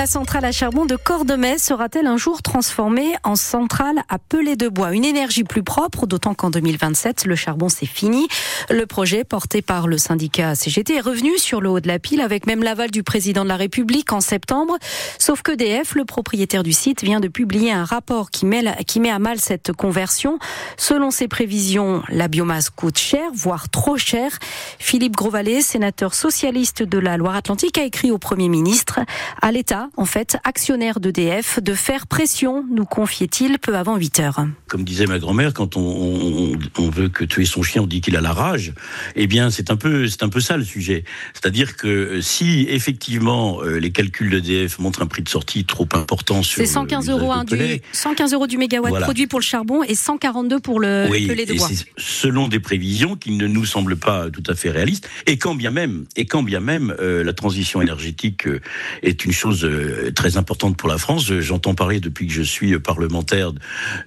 La centrale à charbon de Cordemais sera-t-elle un jour transformée en centrale à pellet de bois? Une énergie plus propre, d'autant qu'en 2027, le charbon c'est fini. Le projet porté par le syndicat CGT est revenu sur le haut de la pile avec même l'aval du président de la République en septembre. Sauf que DF, le propriétaire du site, vient de publier un rapport qui met, qui met à mal cette conversion. Selon ses prévisions, la biomasse coûte cher, voire trop cher. Philippe Grosvalet, sénateur socialiste de la Loire-Atlantique, a écrit au Premier ministre à l'État en fait, actionnaire d'EDF, de faire pression, nous confiait-il peu avant 8 heures. Comme disait ma grand-mère, quand on, veut que tuer son chien, on dit qu'il a la rage. Eh bien, c'est un peu, c'est un peu ça le sujet. C'est-à-dire que si effectivement euh, les calculs d'EDF montrent un prix de sortie trop important sur c'est 115 euros du 115 euros du mégawatt produit pour le charbon et 142 pour le, oui, pellet de bois. Selon des prévisions qui ne nous semblent pas tout à fait réalistes. Et quand bien même, et quand bien même, euh, la transition énergétique euh, est une chose euh, très importante pour la France. J'entends parler depuis que je suis parlementaire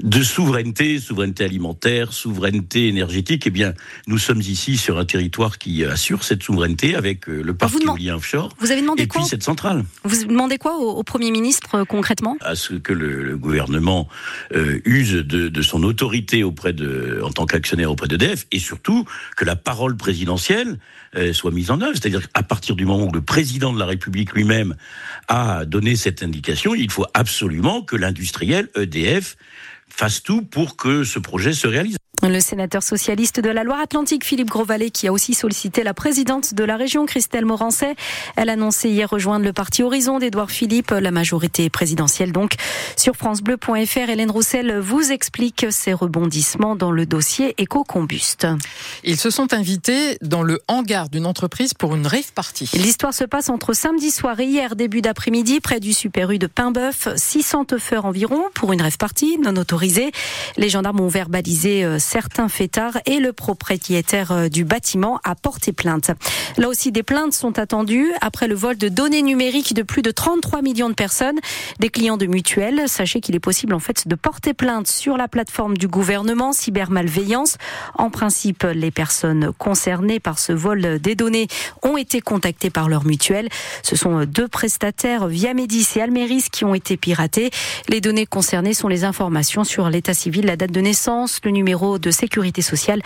de souveraineté, souveraineté alimentaire, souveraineté énergétique. Eh bien, nous sommes ici sur un territoire qui assure cette souveraineté avec euh, le parc éolien offshore. Vous avez demandé et quoi puis cette centrale. Vous demandez quoi au, Premier ministre euh, concrètement? À ce que le, gouvernement use de, de, son autorité auprès de, en tant qu'actionnaire auprès d'EDF et surtout que la parole présidentielle soit mise en œuvre. C'est-à-dire qu'à partir du moment où le président de la République lui-même a donner cette indication, il faut absolument que l'industriel EDF fasse tout pour que ce projet se réalise. Le sénateur socialiste de la Loire-Atlantique, Philippe Grosvalet, qui a aussi sollicité la présidente de la région, Christelle Morancet. Elle a annoncé hier rejoindre le parti Horizon d'Édouard Philippe, la majorité présidentielle donc. Sur francebleu.fr, Hélène Roussel vous explique ces rebondissements dans le dossier éco-combuste. Ils se sont invités dans le hangar d'une entreprise pour une rave party. L'histoire se passe entre samedi soir et hier, début d'après-midi, près du Super U de Paimboeuf. 600 teufeurs environ pour une rave party non autorisée. Les gendarmes ont verbalisé euh, certains fêtards et le propriétaire euh, du bâtiment a porté plainte. Là aussi, des plaintes sont attendues après le vol de données numériques de plus de 33 millions de personnes, des clients de mutuelles. Sachez qu'il est possible en fait de porter plainte sur la plateforme du gouvernement cybermalveillance. En principe, les personnes concernées par ce vol des données ont été contactées par leur mutuelle. Ce sont deux prestataires Viamedis et Almeris qui ont été piratés. Les données concernées sont les informations sur l'état civil, la date de naissance, le numéro de sécurité sociale,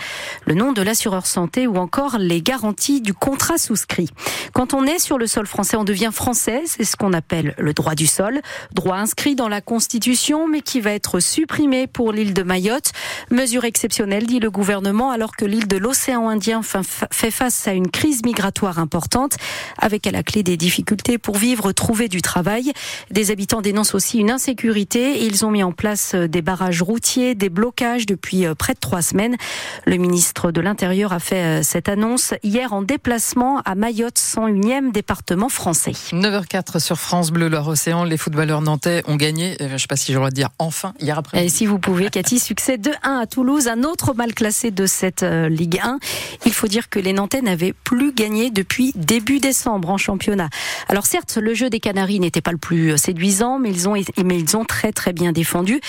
le nom de l'assureur santé ou encore les garanties du contrat souscrit. Quand on est sur le sol français, on devient français. C'est ce qu'on appelle le droit du sol. Droit inscrit dans la Constitution, mais qui va être supprimé pour l'île de Mayotte. Mesure exceptionnelle, dit le gouvernement, alors que l'île de l'océan Indien fait face à une crise migratoire importante, avec à la clé des difficultés pour vivre, trouver du travail. Des habitants dénoncent aussi une insécurité. Ils ont mis en place des barrages routiers, des blocages depuis euh, près de trois semaines. Le ministre de l'Intérieur a fait euh, cette annonce hier en déplacement à Mayotte, 101e département français. 9h04 sur France Bleu, Loire-Océan. Les footballeurs nantais ont gagné, euh, je ne sais pas si je dois dire enfin, hier après. Et si vous pouvez, Cathy, succès 2-1 à Toulouse, un autre mal classé de cette euh, Ligue 1. Il faut dire que les Nantais n'avaient plus gagné depuis début décembre en championnat. Alors certes, le jeu des Canaries n'était pas le plus séduisant, mais ils ont, mais ils ont très très bien défendu.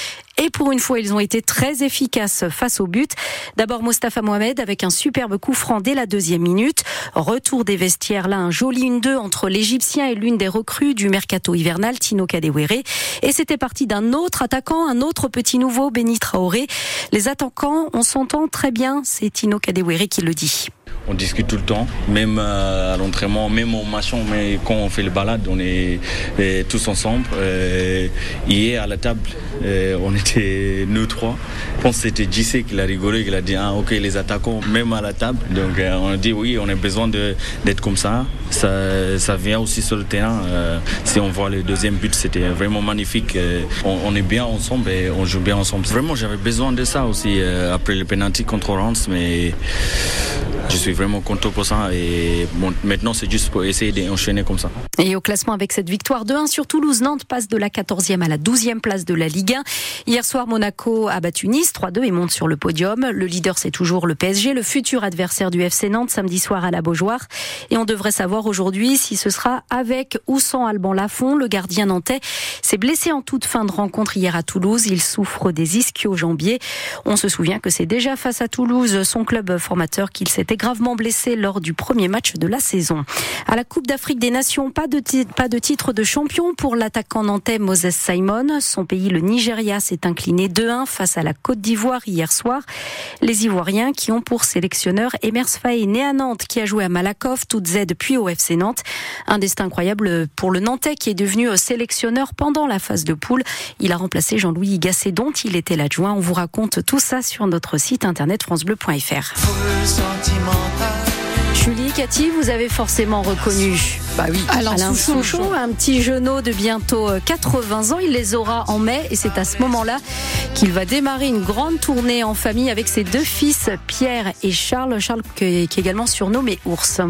Et pour une fois, ils ont été très efficaces face au but. D'abord Mostafa Mohamed avec un superbe coup franc dès la deuxième minute. Retour des vestiaires là, un joli 1-2 entre l'Égyptien et l'une des recrues du mercato hivernal, Tino Kadewere. Et c'était parti d'un autre attaquant, un autre petit nouveau, Benny Traoré. Les attaquants, on s'entend très bien, c'est Tino Kadewere qui le dit. On discute tout le temps, même euh, à l'entraînement, même au match, mais quand on fait le balade, on est euh, tous ensemble. Euh, hier à la table, on était nous trois. Je pense que c'était JC qui l'a rigolé, qui a dit ah, ok les attaquants même à la table. Donc on a dit oui, on a besoin d'être comme ça. ça. vient aussi sur le terrain. si on voit le deuxième but, c'était vraiment magnifique. On, est bien ensemble et on joue bien ensemble. Vraiment, j'avais besoin de ça aussi après le penalty contre Reims, mais je suis vraiment content pour ça. Et bon, maintenant, c'est juste pour essayer d'enchaîner comme ça. Et au classement, avec cette victoire de 1 sur Toulouse, Nantes passe de la 14e à la 12e place de la Ligue 1. Hier soir, Monaco a battu Nice 3-2 et monte sur le podium. Le leader, c'est toujours le PSG, le futur adversaire du FC Nantes, samedi soir à la Beaujoire. Et on devrait savoir aujourd'hui si ce sera avec ou sans Alban Lafont. Le gardien nantais s'est blessé en toute fin de rencontre hier à Toulouse. Il souffre des ischio-jambiers. On se souvient que c'est déjà face à Toulouse, son club formateur, qu'il s'était gravement blessé lors du premier match de la saison. À la Coupe d'Afrique des Nations, pas de, pas de titre de champion pour l'attaquant nantais Moses Simon. Son pays, le Nigeria, s'est incliné 2-1 face à la Côte d'Ivoire hier soir. Les Ivoiriens qui ont pour sélectionneur Emers Faé, né à Nantes, qui a joué à Malakoff, Z puis au FC Nantes. Un destin incroyable pour le Nantais qui est devenu sélectionneur pendant la phase de poule. Il a remplacé Jean-Louis Gasset dont il était l'adjoint. On vous raconte tout ça sur notre site internet francebleu.fr. Julie, Cathy, vous avez forcément reconnu bah oui. Alain, Souchon, un petit genou de bientôt 80 ans. Il les aura en mai et c'est à ce moment-là qu'il va démarrer une grande tournée en famille avec ses deux fils, Pierre et Charles. Charles qui est également surnommé Ours.